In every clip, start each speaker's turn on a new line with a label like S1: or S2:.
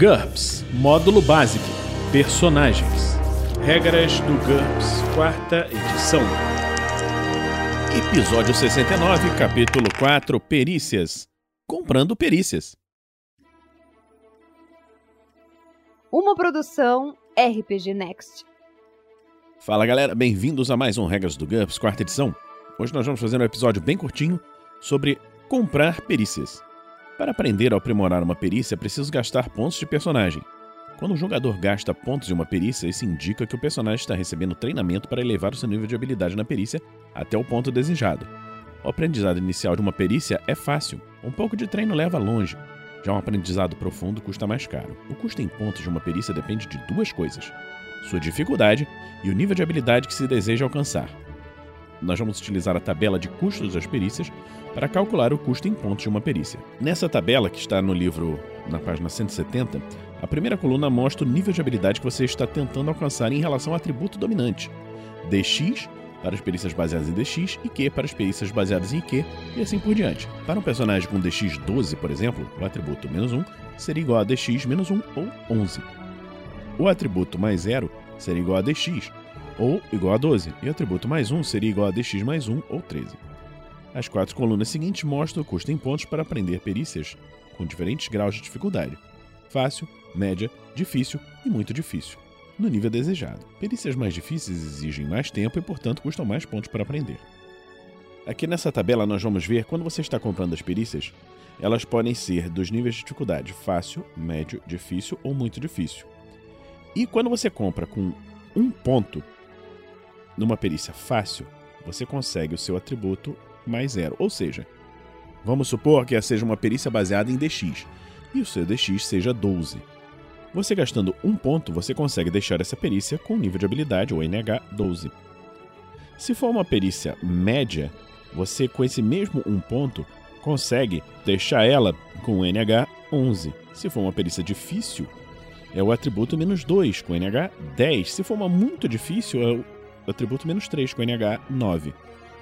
S1: GURPS Módulo Básico Personagens Regras do GURPS, quarta edição. Episódio 69, capítulo 4 Perícias. Comprando perícias.
S2: Uma produção RPG Next.
S1: Fala galera, bem-vindos a mais um Regras do GURPS, quarta edição. Hoje nós vamos fazer um episódio bem curtinho sobre comprar perícias. Para aprender ou aprimorar uma perícia, é preciso gastar pontos de personagem. Quando um jogador gasta pontos de uma perícia, isso indica que o personagem está recebendo treinamento para elevar o seu nível de habilidade na perícia até o ponto desejado. O aprendizado inicial de uma perícia é fácil, um pouco de treino leva longe. Já um aprendizado profundo custa mais caro. O custo em pontos de uma perícia depende de duas coisas: sua dificuldade e o nível de habilidade que se deseja alcançar nós vamos utilizar a tabela de custos das perícias para calcular o custo em pontos de uma perícia. Nessa tabela, que está no livro na página 170, a primeira coluna mostra o nível de habilidade que você está tentando alcançar em relação ao atributo dominante. DX para as perícias baseadas em DX e Q para as perícias baseadas em IQ e assim por diante. Para um personagem com DX 12, por exemplo, o atributo menos 1 seria igual a DX menos 1 ou 11. O atributo mais 0 seria igual a DX ou igual a 12, e o atributo mais 1 seria igual a dx mais 1 ou 13. As quatro colunas seguintes mostram o custo em pontos para aprender perícias com diferentes graus de dificuldade: fácil, média, difícil e muito difícil, no nível desejado. Perícias mais difíceis exigem mais tempo e, portanto, custam mais pontos para aprender. Aqui nessa tabela nós vamos ver quando você está comprando as perícias, elas podem ser dos níveis de dificuldade fácil, médio, difícil ou muito difícil. E quando você compra com um ponto, numa perícia fácil, você consegue o seu atributo mais zero. Ou seja, vamos supor que seja uma perícia baseada em DX e o seu DX seja 12. Você gastando um ponto, você consegue deixar essa perícia com nível de habilidade, ou NH, 12. Se for uma perícia média, você com esse mesmo um ponto consegue deixar ela com NH 11. Se for uma perícia difícil, é o atributo menos 2, com NH 10. Se for uma muito difícil, é o atributo menos 3, com NH 9.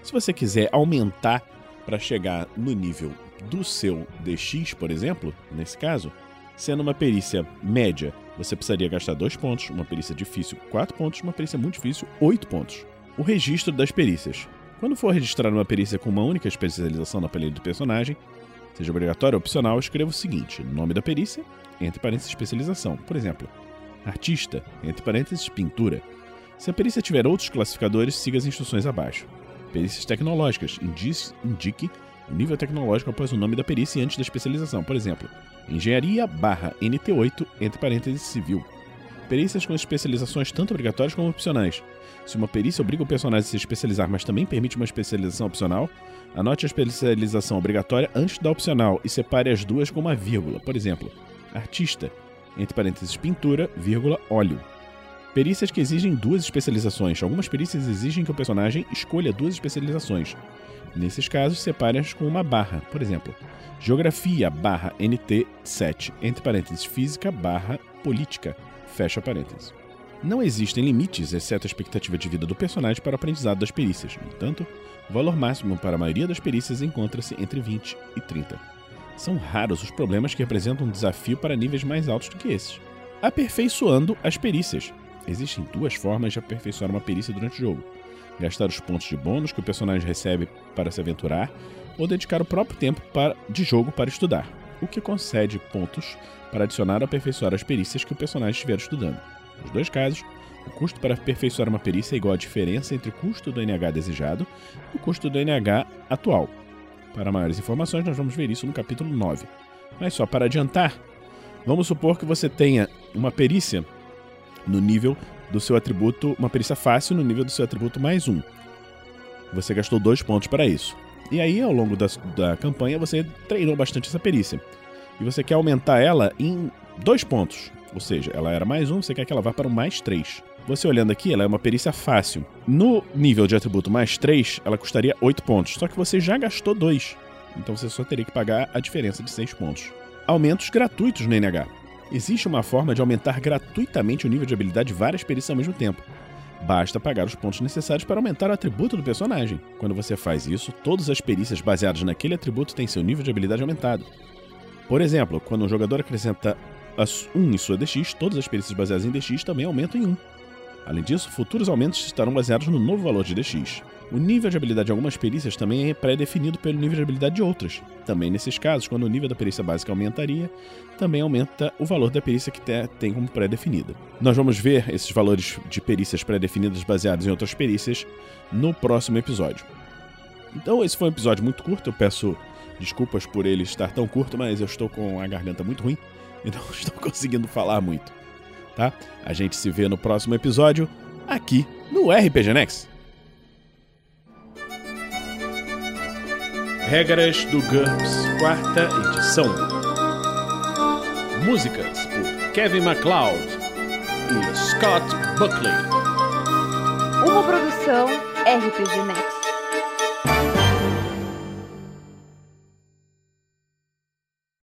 S1: Se você quiser aumentar para chegar no nível do seu DX, por exemplo, nesse caso, sendo uma perícia média, você precisaria gastar 2 pontos, uma perícia difícil 4 pontos, uma perícia muito difícil 8 pontos. O registro das perícias. Quando for registrar uma perícia com uma única especialização na pele do personagem, seja obrigatório ou opcional, escreva o seguinte: nome da perícia, entre parênteses especialização. Por exemplo, artista, entre parênteses pintura. Se a perícia tiver outros classificadores, siga as instruções abaixo. Perícias tecnológicas. Indique o nível tecnológico após o nome da perícia e antes da especialização. Por exemplo, Engenharia barra NT8, entre parênteses civil. Perícias com especializações tanto obrigatórias como opcionais. Se uma perícia obriga o personagem a se especializar, mas também permite uma especialização opcional, anote a especialização obrigatória antes da opcional e separe as duas com uma vírgula. Por exemplo, artista, entre parênteses pintura, vírgula, óleo. Perícias que exigem duas especializações. Algumas perícias exigem que o personagem escolha duas especializações. Nesses casos, separe-as com uma barra. Por exemplo, Geografia barra NT7, entre parênteses Física barra Política, fecha parênteses. Não existem limites, exceto a expectativa de vida do personagem para o aprendizado das perícias. No entanto, o valor máximo para a maioria das perícias encontra-se entre 20 e 30. São raros os problemas que representam um desafio para níveis mais altos do que esses. Aperfeiçoando as perícias. Existem duas formas de aperfeiçoar uma perícia durante o jogo: gastar os pontos de bônus que o personagem recebe para se aventurar, ou dedicar o próprio tempo para, de jogo para estudar, o que concede pontos para adicionar ou aperfeiçoar as perícias que o personagem estiver estudando. Nos dois casos, o custo para aperfeiçoar uma perícia é igual à diferença entre o custo do NH desejado e o custo do NH atual. Para maiores informações, nós vamos ver isso no capítulo 9. Mas só para adiantar, vamos supor que você tenha uma perícia no nível do seu atributo, uma perícia fácil no nível do seu atributo mais um. Você gastou dois pontos para isso. E aí, ao longo da, da campanha, você treinou bastante essa perícia. E você quer aumentar ela em dois pontos. Ou seja, ela era mais um, você quer que ela vá para o mais três. Você olhando aqui, ela é uma perícia fácil. No nível de atributo mais 3, ela custaria 8 pontos. Só que você já gastou 2. Então você só teria que pagar a diferença de 6 pontos. Aumentos gratuitos no NH. Existe uma forma de aumentar gratuitamente o nível de habilidade de várias perícias ao mesmo tempo. Basta pagar os pontos necessários para aumentar o atributo do personagem. Quando você faz isso, todas as perícias baseadas naquele atributo têm seu nível de habilidade aumentado. Por exemplo, quando um jogador acrescenta 1 em sua DX, todas as perícias baseadas em DX também aumentam em 1. Além disso, futuros aumentos estarão baseados no novo valor de DX. O nível de habilidade de algumas perícias também é pré-definido pelo nível de habilidade de outras. Também nesses casos, quando o nível da perícia básica aumentaria, também aumenta o valor da perícia que tem como pré-definida. Nós vamos ver esses valores de perícias pré-definidas baseados em outras perícias no próximo episódio. Então, esse foi um episódio muito curto, eu peço desculpas por ele estar tão curto, mas eu estou com a garganta muito ruim e não estou conseguindo falar muito. Tá? A gente se vê no próximo episódio aqui no RPG Next. Regras do GURPS, quarta edição. Músicas por Kevin MacLeod e Scott Buckley.
S2: Uma produção RPG Next.